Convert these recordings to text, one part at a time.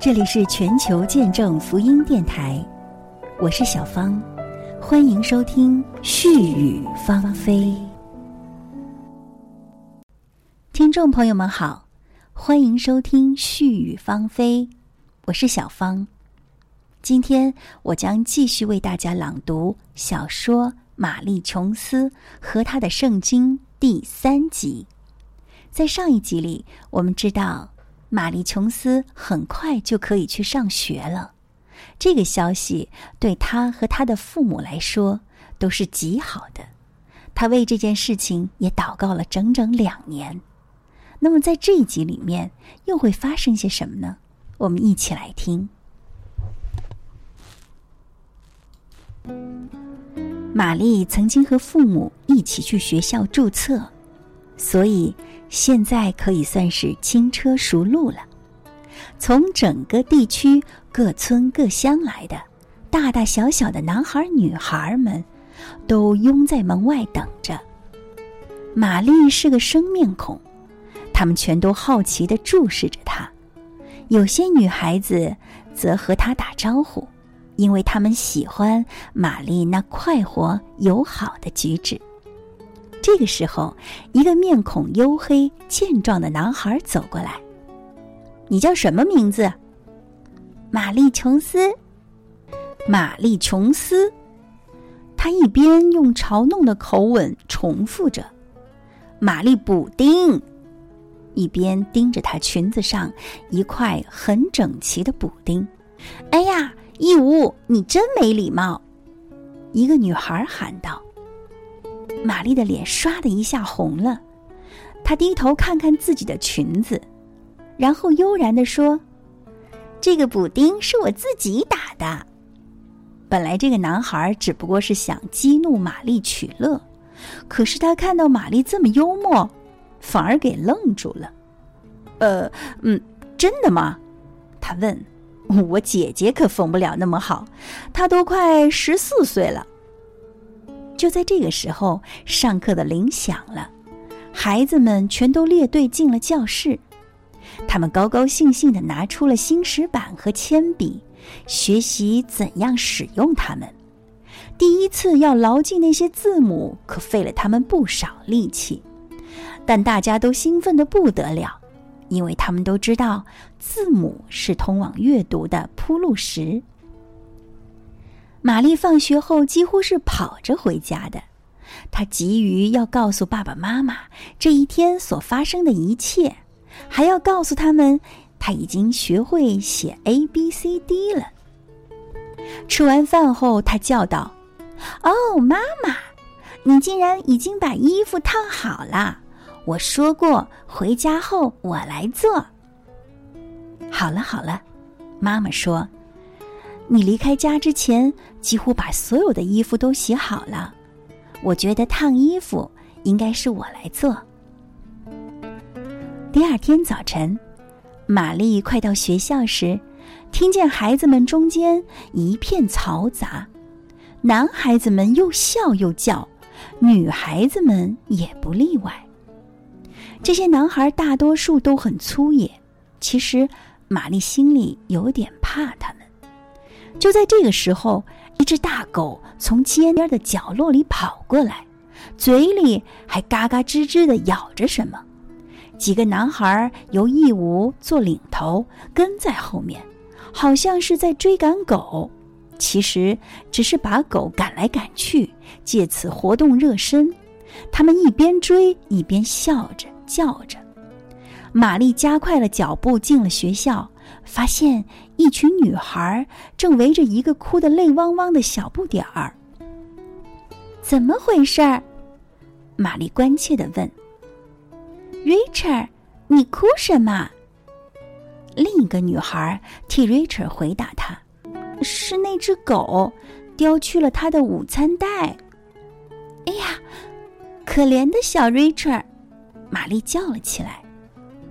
这里是全球见证福音电台，我是小芳，欢迎收听絮语芳菲。听众朋友们好，欢迎收听絮语芳菲，我是小芳。今天我将继续为大家朗读小说《玛丽·琼斯和她的圣经》第三集。在上一集里，我们知道。玛丽·琼斯很快就可以去上学了，这个消息对他和他的父母来说都是极好的。他为这件事情也祷告了整整两年。那么，在这一集里面又会发生些什么呢？我们一起来听。玛丽曾经和父母一起去学校注册，所以。现在可以算是轻车熟路了。从整个地区各村各乡来的，大大小小的男孩女孩们，都拥在门外等着。玛丽是个生面孔，他们全都好奇的注视着她。有些女孩子则和她打招呼，因为她们喜欢玛丽那快活友好的举止。这个时候，一个面孔黝黑、健壮的男孩走过来。“你叫什么名字？”“玛丽·琼斯。”“玛丽·琼斯。”他一边用嘲弄的口吻重复着，“玛丽·补丁”，一边盯着她裙子上一块很整齐的补丁。“哎呀，义乌，你真没礼貌！”一个女孩喊道。玛丽的脸唰的一下红了，她低头看看自己的裙子，然后悠然的说：“这个补丁是我自己打的。”本来这个男孩只不过是想激怒玛丽取乐，可是他看到玛丽这么幽默，反而给愣住了。“呃，嗯，真的吗？”他问。“我姐姐可缝不了那么好，她都快十四岁了。”就在这个时候，上课的铃响了，孩子们全都列队进了教室。他们高高兴兴的拿出了新石板和铅笔，学习怎样使用它们。第一次要牢记那些字母，可费了他们不少力气。但大家都兴奋的不得了，因为他们都知道字母是通往阅读的铺路石。玛丽放学后几乎是跑着回家的，她急于要告诉爸爸妈妈这一天所发生的一切，还要告诉他们她已经学会写 A B C D 了。吃完饭后，她叫道：“哦，妈妈，你竟然已经把衣服烫好了！我说过回家后我来做。”好了好了，妈妈说。你离开家之前，几乎把所有的衣服都洗好了。我觉得烫衣服应该是我来做。第二天早晨，玛丽快到学校时，听见孩子们中间一片嘈杂，男孩子们又笑又叫，女孩子们也不例外。这些男孩大多数都很粗野，其实玛丽心里有点怕他们。就在这个时候，一只大狗从街边的角落里跑过来，嘴里还嘎嘎吱吱的咬着什么。几个男孩由义乌做领头，跟在后面，好像是在追赶狗，其实只是把狗赶来赶去，借此活动热身。他们一边追一边笑着叫着。玛丽加快了脚步进了学校。发现一群女孩正围着一个哭得泪汪汪的小不点儿。怎么回事儿？玛丽关切的问。“Richard，你哭什么？”另一个女孩替 Richard 回答他：“是那只狗叼去了他的午餐袋。”哎呀，可怜的小 Richard！玛丽叫了起来。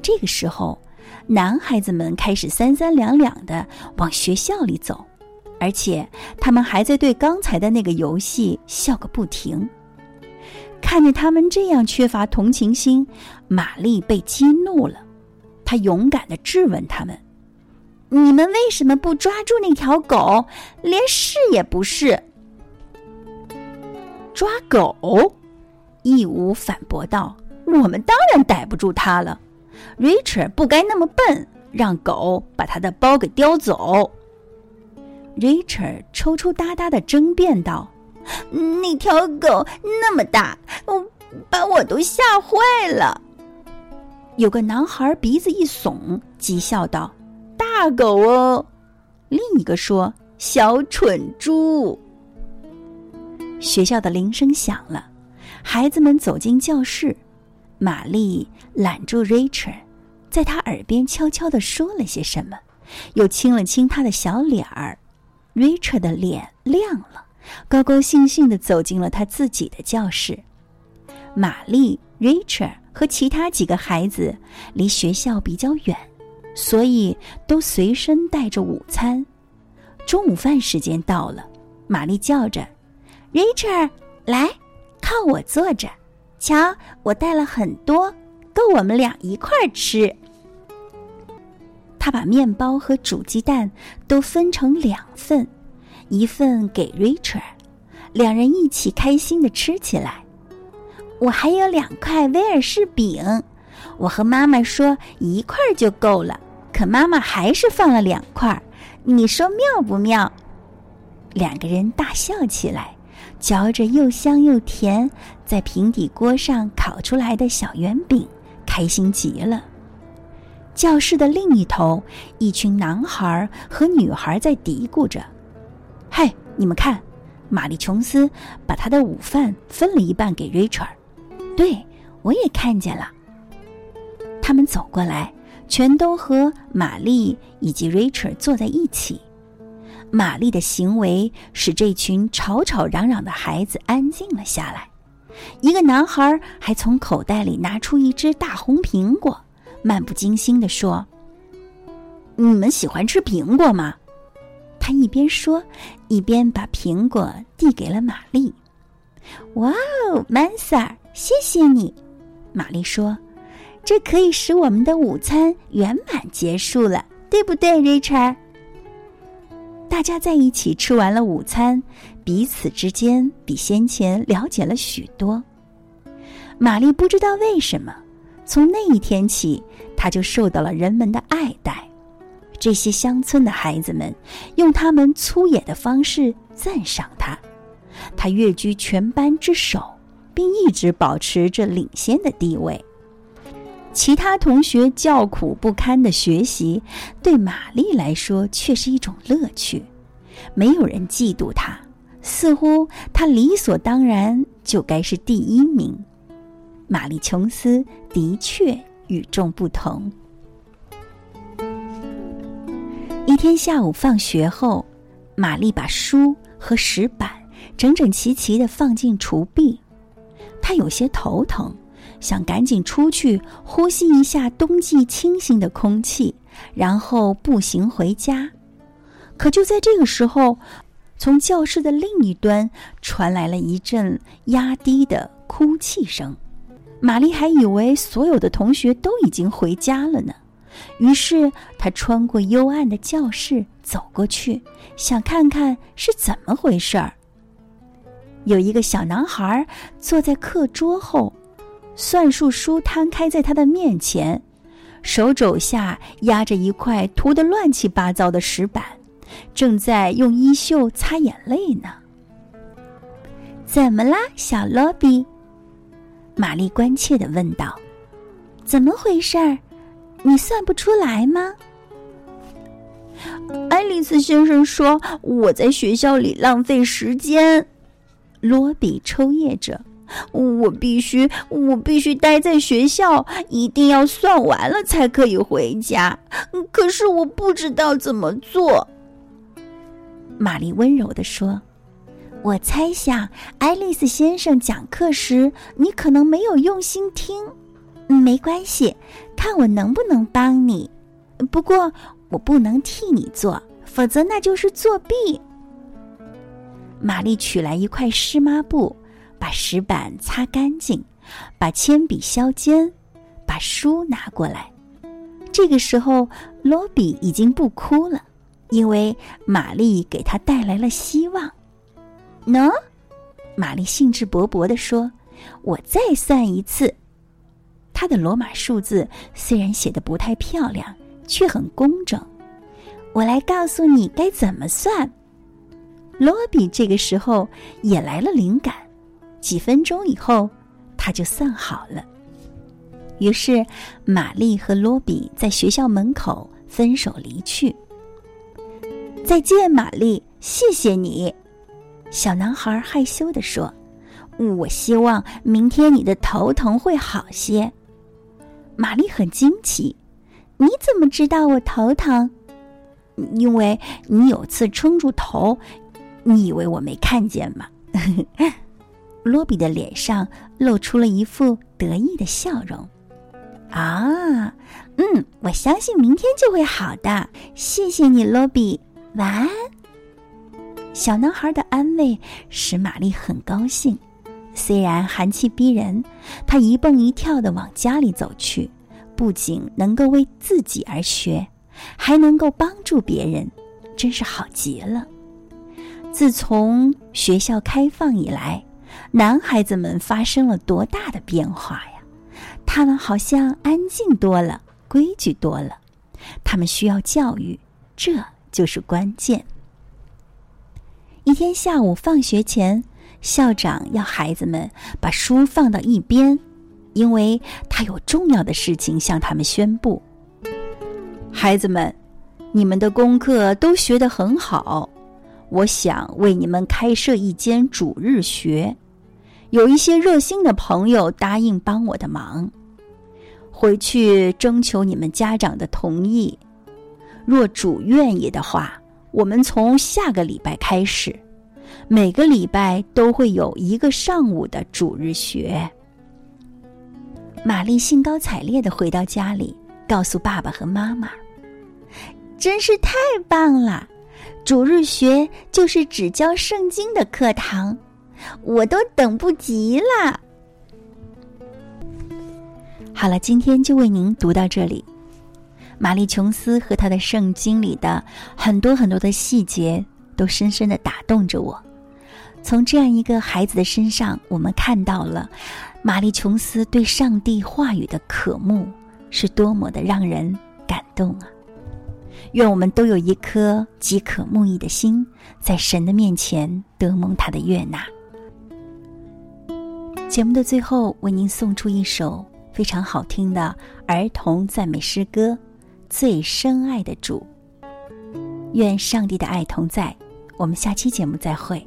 这个时候。男孩子们开始三三两两的往学校里走，而且他们还在对刚才的那个游戏笑个不停。看见他们这样缺乏同情心，玛丽被激怒了。她勇敢的质问他们：“你们为什么不抓住那条狗？连试也不试。”抓狗？义无反驳道：“我们当然逮不住它了。Richard 不该那么笨，让狗把他的包给叼走。”Richard 抽抽搭搭的争辩道：“那条狗那么大，把我都吓坏了。”有个男孩鼻子一耸，讥笑道：“大狗哦！”另一个说：“小蠢猪。”学校的铃声响了，孩子们走进教室。玛丽揽住 Richard，在他耳边悄悄地说了些什么，又亲了亲他的小脸儿。Richard 的脸亮了，高高兴兴地走进了他自己的教室。玛丽、Richard。和其他几个孩子离学校比较远，所以都随身带着午餐。中午饭时间到了，玛丽叫着：“Richard，来，靠我坐着。瞧，我带了很多，够我们俩一块儿吃。”他把面包和煮鸡蛋都分成两份，一份给 Richard，两人一起开心的吃起来。我还有两块威尔士饼，我和妈妈说一块就够了，可妈妈还是放了两块。你说妙不妙？两个人大笑起来，嚼着又香又甜，在平底锅上烤出来的小圆饼，开心极了。教室的另一头，一群男孩和女孩在嘀咕着：“嘿，你们看，玛丽琼斯把她的午饭分了一半给 Richard。”对，我也看见了。他们走过来，全都和玛丽以及 Richard 坐在一起。玛丽的行为使这群吵吵嚷嚷的孩子安静了下来。一个男孩还从口袋里拿出一只大红苹果，漫不经心地说：“你们喜欢吃苹果吗？”他一边说，一边把苹果递给了玛丽。哇哦，Mansa！谢谢你，玛丽说：“这可以使我们的午餐圆满结束了，对不对，Richard？” 大家在一起吃完了午餐，彼此之间比先前了解了许多。玛丽不知道为什么，从那一天起，她就受到了人们的爱戴。这些乡村的孩子们用他们粗野的方式赞赏她，她跃居全班之首。并一直保持着领先的地位。其他同学叫苦不堪的学习，对玛丽来说却是一种乐趣。没有人嫉妒她，似乎她理所当然就该是第一名。玛丽琼斯的确与众不同。一天下午放学后，玛丽把书和石板整整齐齐的放进厨壁。她有些头疼，想赶紧出去呼吸一下冬季清新的空气，然后步行回家。可就在这个时候，从教室的另一端传来了一阵压低的哭泣声。玛丽还以为所有的同学都已经回家了呢，于是她穿过幽暗的教室走过去，想看看是怎么回事儿。有一个小男孩坐在课桌后，算术书摊开在他的面前，手肘下压着一块涂得乱七八糟的石板，正在用衣袖擦眼泪呢。怎么啦，小罗比？玛丽关切的问道：“怎么回事儿？你算不出来吗？”爱丽丝先生说：“我在学校里浪费时间。”罗比抽噎着，我必须，我必须待在学校，一定要算完了才可以回家。可是我不知道怎么做。玛丽温柔地说：“我猜想，爱丽丝先生讲课时，你可能没有用心听。没关系，看我能不能帮你。不过，我不能替你做，否则那就是作弊。”玛丽取来一块湿抹布，把石板擦干净，把铅笔削尖，把书拿过来。这个时候，罗比已经不哭了，因为玛丽给他带来了希望。喏，玛丽兴致勃勃地说：“我再算一次。”他的罗马数字虽然写的不太漂亮，却很工整。我来告诉你该怎么算。罗比这个时候也来了灵感，几分钟以后，他就散好了。于是，玛丽和罗比在学校门口分手离去。再见，玛丽，谢谢你。小男孩害羞地说：“我希望明天你的头疼会好些。”玛丽很惊奇：“你怎么知道我头疼？因为你有次撑住头，你以为我没看见吗？” 罗比的脸上露出了一副得意的笑容。啊，嗯，我相信明天就会好的。谢谢你，罗比。晚安。小男孩的安慰使玛丽很高兴。虽然寒气逼人，他一蹦一跳的往家里走去，不仅能够为自己而学，还能够帮助别人，真是好极了。自从学校开放以来，男孩子们发生了多大的变化呀！他们好像安静多了，规矩多了。他们需要教育，这就是关键。一天下午放学前，校长要孩子们把书放到一边，因为他有重要的事情向他们宣布。孩子们，你们的功课都学得很好，我想为你们开设一间主日学。有一些热心的朋友答应帮我的忙。回去征求你们家长的同意，若主愿意的话，我们从下个礼拜开始，每个礼拜都会有一个上午的主日学。玛丽兴高采烈的回到家里，告诉爸爸和妈妈：“真是太棒了！主日学就是只教圣经的课堂，我都等不及了。”好了，今天就为您读到这里。玛丽琼斯和她的圣经里的很多很多的细节，都深深的打动着我。从这样一个孩子的身上，我们看到了玛丽琼斯对上帝话语的渴慕是多么的让人感动啊！愿我们都有一颗饥渴慕义的心，在神的面前得蒙他的悦纳。节目的最后，为您送出一首。非常好听的儿童赞美诗歌，《最深爱的主》。愿上帝的爱同在，我们下期节目再会。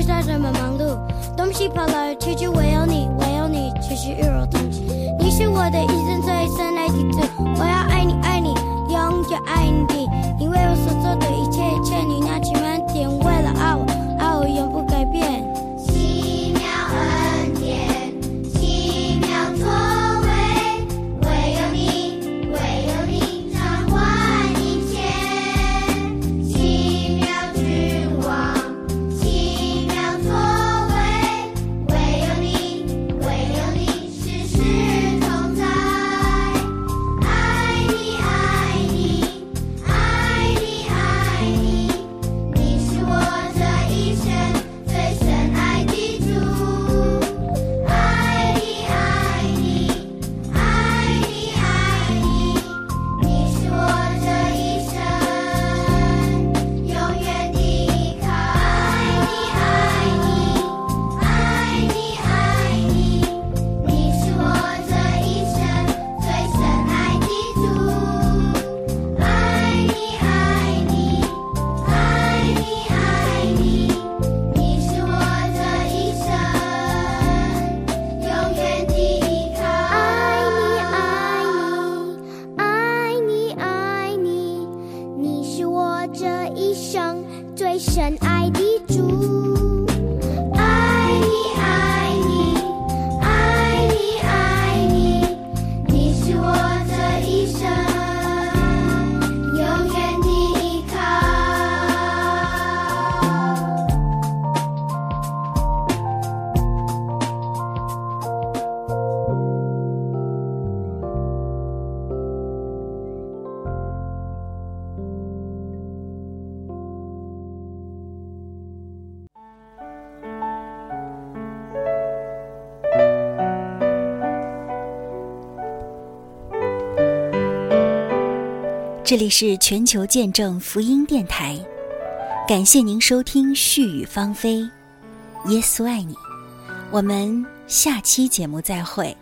世上这么忙碌，东西跑来去就唯有你，唯有你，只是与我同行。你是我的一生最深爱的主，我要爱你，爱你，永远爱你，我这一生最深爱的主。这里是全球见证福音电台，感谢您收听絮语芳菲，耶稣爱你，我们下期节目再会。